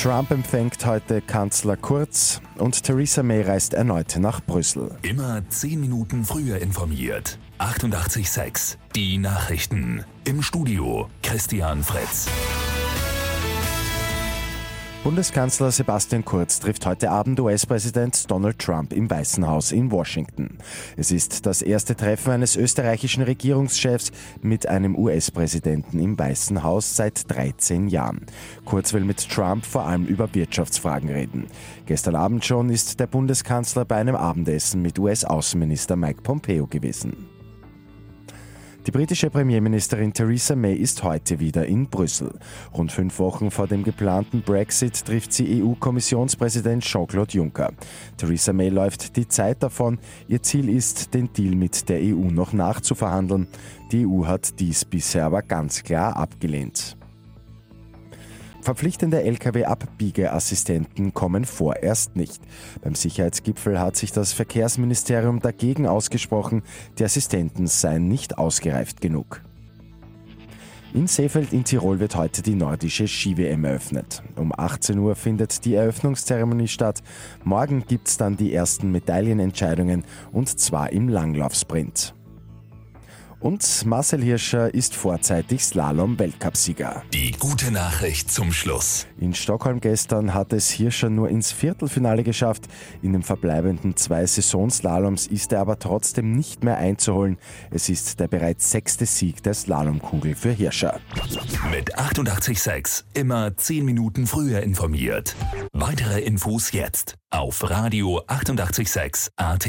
Trump empfängt heute Kanzler Kurz und Theresa May reist erneut nach Brüssel. Immer zehn Minuten früher informiert. 88.6 Die Nachrichten. Im Studio Christian Fritz. Bundeskanzler Sebastian Kurz trifft heute Abend US-Präsident Donald Trump im Weißen Haus in Washington. Es ist das erste Treffen eines österreichischen Regierungschefs mit einem US-Präsidenten im Weißen Haus seit 13 Jahren. Kurz will mit Trump vor allem über Wirtschaftsfragen reden. Gestern Abend schon ist der Bundeskanzler bei einem Abendessen mit US-Außenminister Mike Pompeo gewesen. Die britische Premierministerin Theresa May ist heute wieder in Brüssel. Rund fünf Wochen vor dem geplanten Brexit trifft sie EU-Kommissionspräsident Jean-Claude Juncker. Theresa May läuft die Zeit davon. Ihr Ziel ist, den Deal mit der EU noch nachzuverhandeln. Die EU hat dies bisher aber ganz klar abgelehnt. Verpflichtende Lkw-Abbiegeassistenten kommen vorerst nicht. Beim Sicherheitsgipfel hat sich das Verkehrsministerium dagegen ausgesprochen, die Assistenten seien nicht ausgereift genug. In Seefeld in Tirol wird heute die nordische Ski-WM eröffnet. Um 18 Uhr findet die Eröffnungszeremonie statt. Morgen gibt es dann die ersten Medaillenentscheidungen und zwar im Langlaufsprint. Und Marcel Hirscher ist vorzeitig Slalom-Weltcupsieger. Die gute Nachricht zum Schluss. In Stockholm gestern hat es Hirscher nur ins Viertelfinale geschafft. In den verbleibenden zwei Saisonslaloms ist er aber trotzdem nicht mehr einzuholen. Es ist der bereits sechste Sieg der Slalomkugel für Hirscher. Mit 886 immer 10 Minuten früher informiert. Weitere Infos jetzt auf Radio 886 AT.